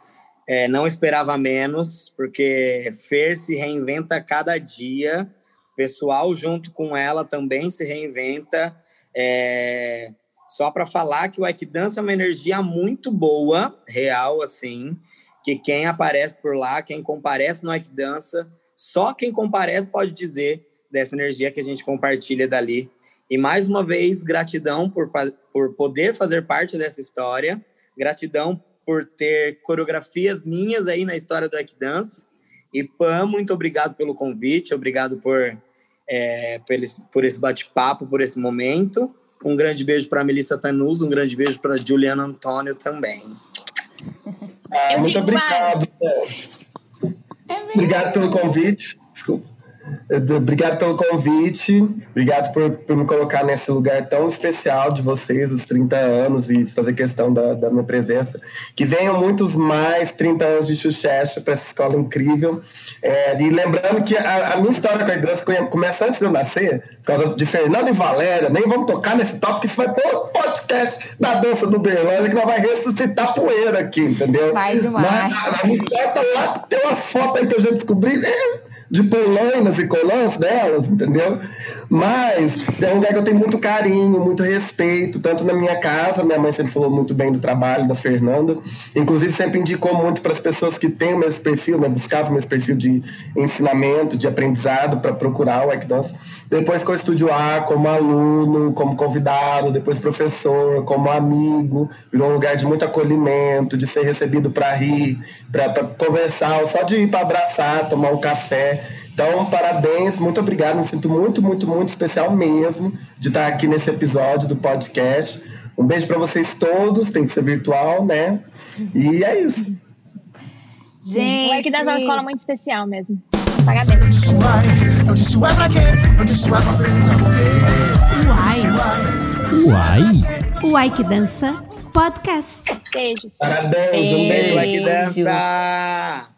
É, não esperava menos, porque Fer se reinventa cada dia. O pessoal junto com ela também se reinventa. É, só para falar que o Equidance é uma energia muito boa, real, assim, que quem aparece por lá, quem comparece no Equidança, só quem comparece pode dizer dessa energia que a gente compartilha dali. E mais uma vez, gratidão por, por poder fazer parte dessa história, gratidão por ter coreografias minhas aí na história do Equidance. E Pam, muito obrigado pelo convite, obrigado por, é, por esse, por esse bate-papo, por esse momento. Um grande beijo para Melissa Tanus, um grande beijo para Juliana Antônio também. Ah, muito obrigado. É obrigado pelo convite. Desculpa. Obrigado pelo convite, obrigado por, por me colocar nesse lugar tão especial de vocês, os 30 anos, e fazer questão da, da minha presença. Que venham muitos mais 30 anos de sucesso para essa escola incrível. É, e lembrando que a, a minha história com a igreja começa antes de eu nascer, por causa de Fernando e Valéria. Nem vamos tocar nesse tópico, que isso vai pôr podcast da dança do Berlândia, que nós vai ressuscitar poeira aqui, entendeu? Vai demais. Mas, a minha lá, tem umas fotos aí que eu já descobri. É, de polainas e colãs delas, entendeu? Mas é um lugar que eu tenho muito carinho, muito respeito, tanto na minha casa, minha mãe sempre falou muito bem do trabalho da Fernanda, inclusive sempre indicou muito para as pessoas que têm o mesmo perfil, né, buscavam o mesmo perfil de ensinamento, de aprendizado para procurar o Equidance. Depois com o Estúdio A, como aluno, como convidado, depois professor, como amigo, virou um lugar de muito acolhimento, de ser recebido para rir, para conversar, só de ir para abraçar, tomar um café. Então, parabéns, muito obrigado. Me sinto muito, muito, muito especial mesmo de estar aqui nesse episódio do podcast. Um beijo para vocês todos, tem que ser virtual, né? E é isso. Gente, o Equidas é uma escola muito especial mesmo. Parabéns. Eu disse uai, eu disse uai pra quê? Eu disse uai pra perguntar por quê. Uai. Uai. Uai que dança podcast. Beijos. Parabéns, um beijo. Uai que dança.